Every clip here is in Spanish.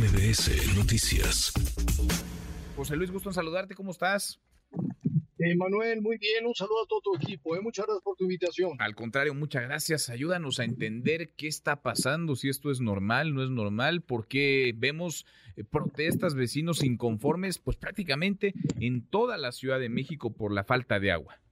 MBS Noticias. José Luis, gusto en saludarte, ¿cómo estás? Eh, Manuel, muy bien, un saludo a todo tu equipo, eh. muchas gracias por tu invitación. Al contrario, muchas gracias. Ayúdanos a entender qué está pasando, si esto es normal, no es normal, porque vemos eh, protestas, vecinos inconformes, pues prácticamente en toda la Ciudad de México por la falta de agua.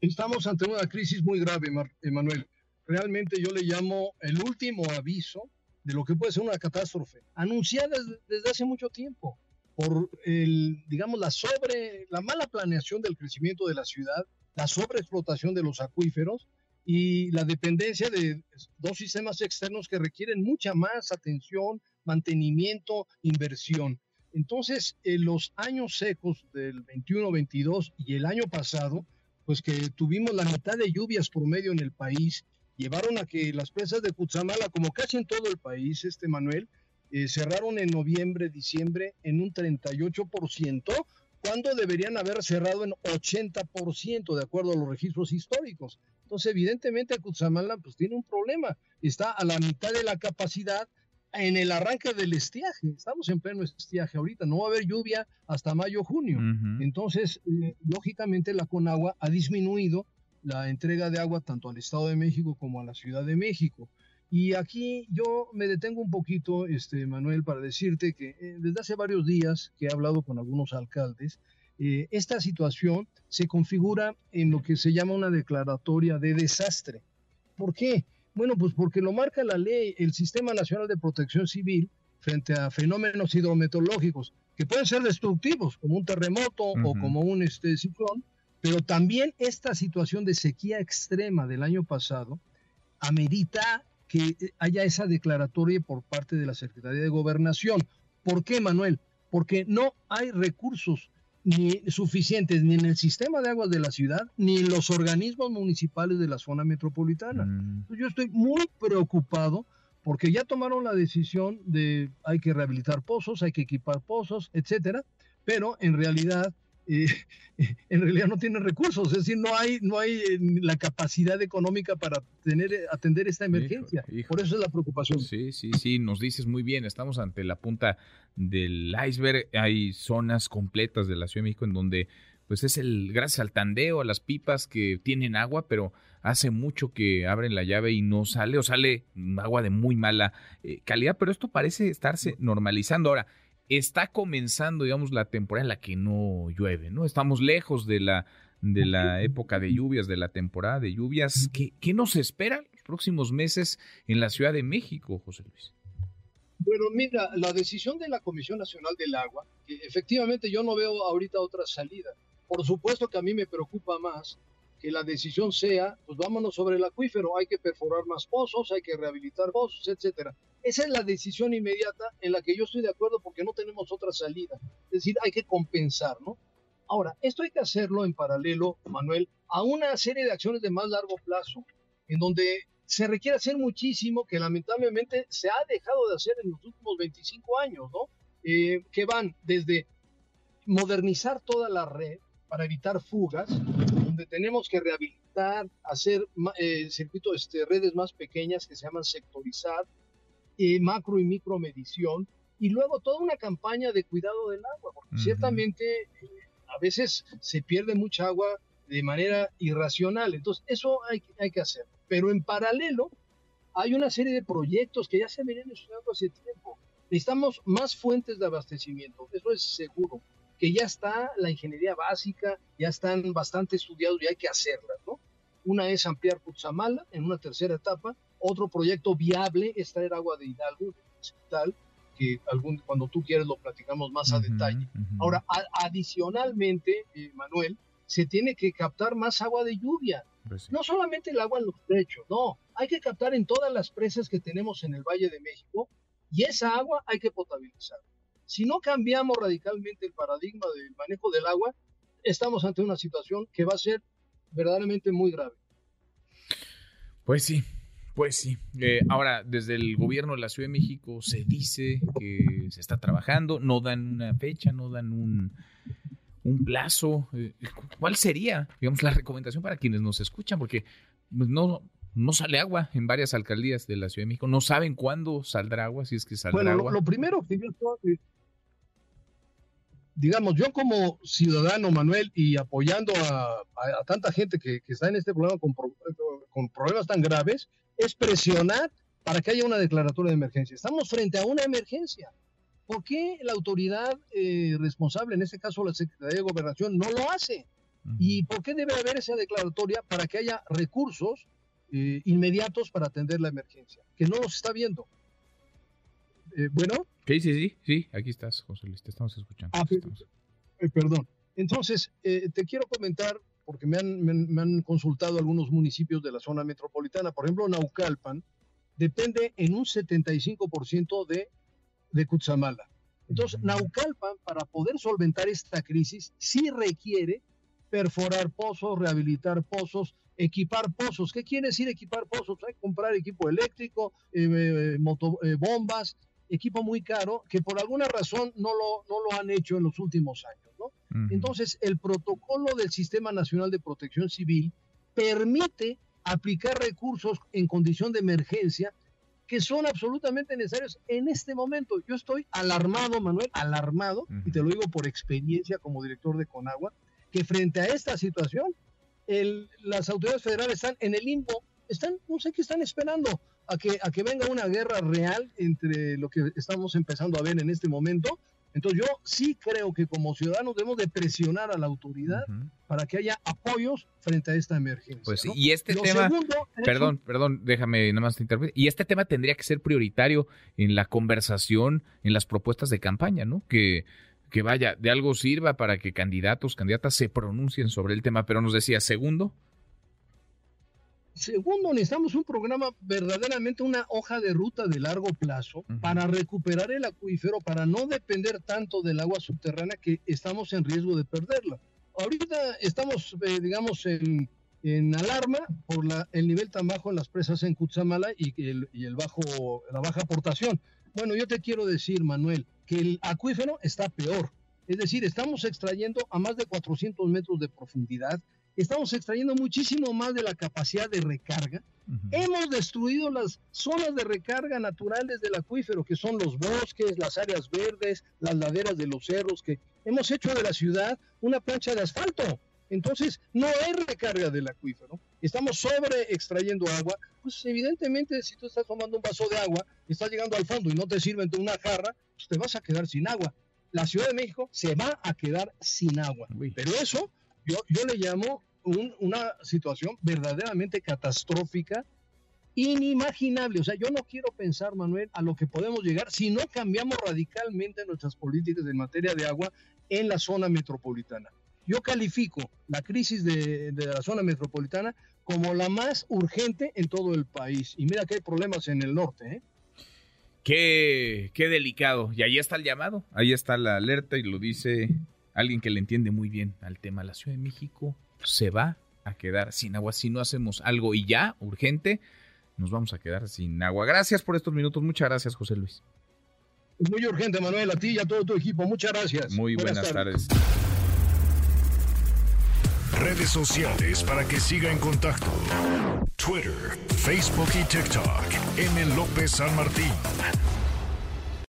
Estamos ante una crisis muy grave, Manuel. Realmente yo le llamo el último aviso de lo que puede ser una catástrofe, anunciada desde hace mucho tiempo por el, digamos, la sobre, la mala planeación del crecimiento de la ciudad, la sobreexplotación de los acuíferos y la dependencia de dos sistemas externos que requieren mucha más atención, mantenimiento, inversión. Entonces, en los años secos del 21-22 y el año pasado, pues que tuvimos la mitad de lluvias por medio en el país llevaron a que las presas de Cutzamala, como casi en todo el país, este Manuel, eh, cerraron en noviembre, diciembre en un 38%, cuando deberían haber cerrado en 80%, de acuerdo a los registros históricos. Entonces, evidentemente, Cutzamala pues, tiene un problema. Está a la mitad de la capacidad en el arranque del estiaje. Estamos en pleno estiaje ahorita. No va a haber lluvia hasta mayo, junio. Entonces, eh, lógicamente, la Conagua ha disminuido la entrega de agua tanto al Estado de México como a la Ciudad de México. Y aquí yo me detengo un poquito, este, Manuel, para decirte que eh, desde hace varios días que he hablado con algunos alcaldes, eh, esta situación se configura en lo que se llama una declaratoria de desastre. ¿Por qué? Bueno, pues porque lo marca la ley, el Sistema Nacional de Protección Civil frente a fenómenos hidrometeorológicos que pueden ser destructivos, como un terremoto o como un este, ciclón, pero también esta situación de sequía extrema del año pasado amerita que haya esa declaratoria por parte de la Secretaría de Gobernación. ¿Por qué, Manuel? Porque no hay recursos ni suficientes ni en el sistema de aguas de la ciudad ni en los organismos municipales de la zona metropolitana. Mm. Yo estoy muy preocupado porque ya tomaron la decisión de hay que rehabilitar pozos, hay que equipar pozos, etcétera, pero en realidad en realidad no tienen recursos, es decir, no hay, no hay eh, la capacidad económica para tener, eh, atender esta emergencia. Por eso es la preocupación. Sí, sí, sí, nos dices muy bien, estamos ante la punta del iceberg, hay zonas completas de la Ciudad de México en donde pues es el gracias al tandeo, a las pipas que tienen agua, pero hace mucho que abren la llave y no sale o sale agua de muy mala eh, calidad, pero esto parece estarse normalizando ahora está comenzando, digamos, la temporada en la que no llueve, ¿no? Estamos lejos de la, de la época de lluvias, de la temporada de lluvias. ¿Qué, qué nos espera los próximos meses en la Ciudad de México, José Luis? Bueno, mira, la decisión de la Comisión Nacional del Agua, que efectivamente yo no veo ahorita otra salida. Por supuesto que a mí me preocupa más que la decisión sea, pues vámonos sobre el acuífero, hay que perforar más pozos, hay que rehabilitar pozos, etcétera. Esa es la decisión inmediata en la que yo estoy de acuerdo porque no tenemos otra salida. Es decir, hay que compensar, ¿no? Ahora, esto hay que hacerlo en paralelo, Manuel, a una serie de acciones de más largo plazo, en donde se requiere hacer muchísimo que lamentablemente se ha dejado de hacer en los últimos 25 años, ¿no? Eh, que van desde modernizar toda la red para evitar fugas, donde tenemos que rehabilitar, hacer eh, circuitos, este, redes más pequeñas que se llaman sectorizar, eh, macro y micro medición, y luego toda una campaña de cuidado del agua, porque ciertamente eh, a veces se pierde mucha agua de manera irracional, entonces eso hay, hay que hacer. Pero en paralelo hay una serie de proyectos que ya se venían estudiando hace tiempo. Necesitamos más fuentes de abastecimiento, eso es seguro que ya está la ingeniería básica, ya están bastante estudiados y hay que hacerlas, ¿no? Una es ampliar Cutzamala en una tercera etapa, otro proyecto viable es traer agua de Hidalgo, tal, que algún, cuando tú quieres lo platicamos más a detalle. Ahora, adicionalmente, eh, Manuel, se tiene que captar más agua de lluvia. Pues no solamente el agua en los techos, no, hay que captar en todas las presas que tenemos en el Valle de México y esa agua hay que potabilizar. Si no cambiamos radicalmente el paradigma del manejo del agua, estamos ante una situación que va a ser verdaderamente muy grave. Pues sí, pues sí. Eh, ahora, desde el gobierno de la Ciudad de México se dice que se está trabajando, no dan una fecha, no dan un, un plazo. Eh, ¿Cuál sería, digamos, la recomendación para quienes nos escuchan? Porque pues, no, no sale agua en varias alcaldías de la Ciudad de México. No saben cuándo saldrá agua, si es que saldrá bueno, agua. Lo, lo primero que yo estoy, digamos, yo como ciudadano, Manuel, y apoyando a, a, a tanta gente que, que, está en este problema con, con, problemas tan graves, es presionar para que haya una declaratoria de emergencia. Estamos frente a una emergencia. ¿Por qué la autoridad eh, responsable, en este caso la Secretaría de Gobernación, no lo hace? ¿Y por qué debe haber esa declaratoria para que haya recursos eh, inmediatos para atender la emergencia? Que no los está viendo. Eh, bueno. Sí, sí, sí, sí, aquí estás, José Luis, te estamos escuchando. Ah, estamos... Perdón. Entonces, te quiero comentar, porque me han, me, me han, consultado algunos municipios de la zona metropolitana, por ejemplo, Naucalpan depende en un 75% de, de Cutzamala. Entonces, Naucalpan, para poder solventar esta crisis, sí requiere perforar pozos, rehabilitar pozos, equipar pozos. ¿Qué quiere decir equipar pozos? Hay que comprar equipo eléctrico, eh, moto, eh, bombas, equipo muy caro que por alguna razón no lo, no lo han hecho en los últimos años. ¿no? Entonces, el protocolo del Sistema Nacional de Protección Civil permite aplicar recursos en condición de emergencia que son absolutamente necesarios en este momento. Yo estoy alarmado, Manuel, alarmado, uh -huh. y te lo digo por experiencia como director de Conagua, que frente a esta situación, el, las autoridades federales están en el limbo, están, no sé qué están esperando, a que, a que venga una guerra real entre lo que estamos empezando a ver en este momento. Entonces yo sí creo que como ciudadanos debemos de presionar a la autoridad uh -huh. para que haya apoyos frente a esta emergencia. Pues sí, ¿no? y este Lo tema, segundo, perdón, perdón, déjame nada más te interrumpir. Y este tema tendría que ser prioritario en la conversación, en las propuestas de campaña, ¿no? Que que vaya, de algo sirva para que candidatos, candidatas se pronuncien sobre el tema. Pero nos decía, segundo. Segundo, necesitamos un programa, verdaderamente una hoja de ruta de largo plazo uh -huh. para recuperar el acuífero, para no depender tanto del agua subterránea que estamos en riesgo de perderla. Ahorita estamos, eh, digamos, en, en, alarma por la, el nivel tan bajo en las presas en Cutzamala y el, y el bajo, la baja aportación. Bueno, yo te quiero decir, Manuel, que el acuífero está peor. Es decir, estamos extrayendo a más de 400 metros de profundidad, estamos extrayendo muchísimo más de la capacidad de recarga. Uh -huh. Hemos destruido las zonas de recarga naturales del acuífero, que son los bosques, las áreas verdes, las laderas de los cerros, que hemos hecho de la ciudad una plancha de asfalto. Entonces, no hay recarga del acuífero. Estamos sobre extrayendo agua. Pues evidentemente, si tú estás tomando un vaso de agua, estás llegando al fondo y no te sirven de una jarra, pues te vas a quedar sin agua. La Ciudad de México se va a quedar sin agua. Pero eso yo, yo le llamo un, una situación verdaderamente catastrófica, inimaginable. O sea, yo no quiero pensar, Manuel, a lo que podemos llegar si no cambiamos radicalmente nuestras políticas en materia de agua en la zona metropolitana. Yo califico la crisis de, de, la zona metropolitana como la más urgente en todo el país. Y mira que hay problemas en el norte. ¿eh? Qué, qué delicado. Y ahí está el llamado, ahí está la alerta y lo dice alguien que le entiende muy bien al tema. La Ciudad de México se va a quedar sin agua si no hacemos algo y ya, urgente, nos vamos a quedar sin agua. Gracias por estos minutos. Muchas gracias, José Luis. Muy urgente, Manuel, a ti y a todo tu equipo. Muchas gracias. Muy buenas, buenas tardes. tardes. Redes sociales para que siga en contacto: Twitter, Facebook y TikTok. M. López San Martín.